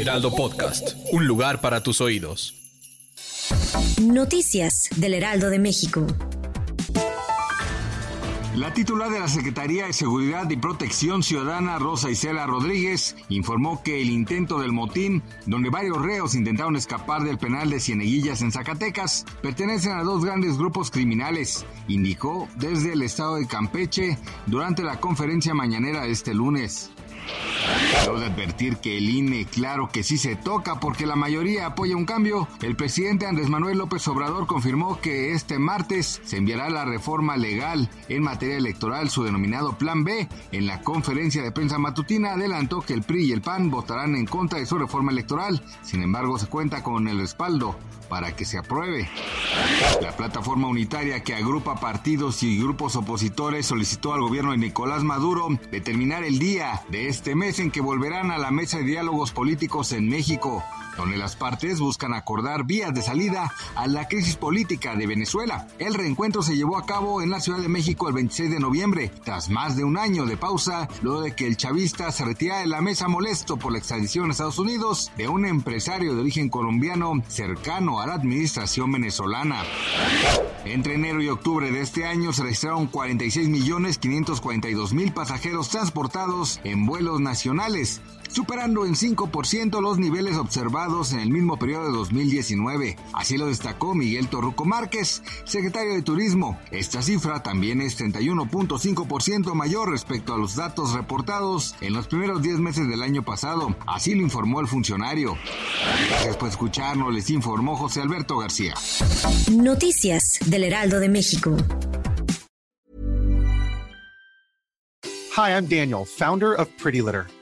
Heraldo Podcast, un lugar para tus oídos. Noticias del Heraldo de México. La titular de la Secretaría de Seguridad y Protección Ciudadana, Rosa Isela Rodríguez, informó que el intento del motín, donde varios reos intentaron escapar del penal de Cieneguillas en Zacatecas, pertenecen a dos grandes grupos criminales, indicó desde el estado de Campeche durante la conferencia mañanera de este lunes. De advertir que el INE, claro que sí se toca porque la mayoría apoya un cambio, el presidente Andrés Manuel López Obrador confirmó que este martes se enviará la reforma legal en materia electoral, su denominado Plan B. En la conferencia de prensa matutina adelantó que el PRI y el PAN votarán en contra de su reforma electoral. Sin embargo, se cuenta con el respaldo para que se apruebe. La plataforma unitaria que agrupa partidos y grupos opositores solicitó al gobierno de Nicolás Maduro determinar el día de este mes en que volverán a la mesa de diálogos políticos en México donde las partes buscan acordar vías de salida a la crisis política de Venezuela. El reencuentro se llevó a cabo en la Ciudad de México el 26 de noviembre, tras más de un año de pausa, luego de que el chavista se retirara de la mesa molesto por la extradición a Estados Unidos de un empresario de origen colombiano cercano a la administración venezolana. Entre enero y octubre de este año se registraron 46 millones 542 mil pasajeros transportados en vuelos nacionales, superando en 5% los niveles observados en el mismo periodo de 2019. Así lo destacó Miguel Torruco Márquez, secretario de Turismo. Esta cifra también es 31.5% mayor respecto a los datos reportados en los primeros 10 meses del año pasado. Así lo informó el funcionario. Gracias por escucharnos, les informó José Alberto García. Noticias del Heraldo de México. Hi, I'm Daniel, founder of Pretty Litter.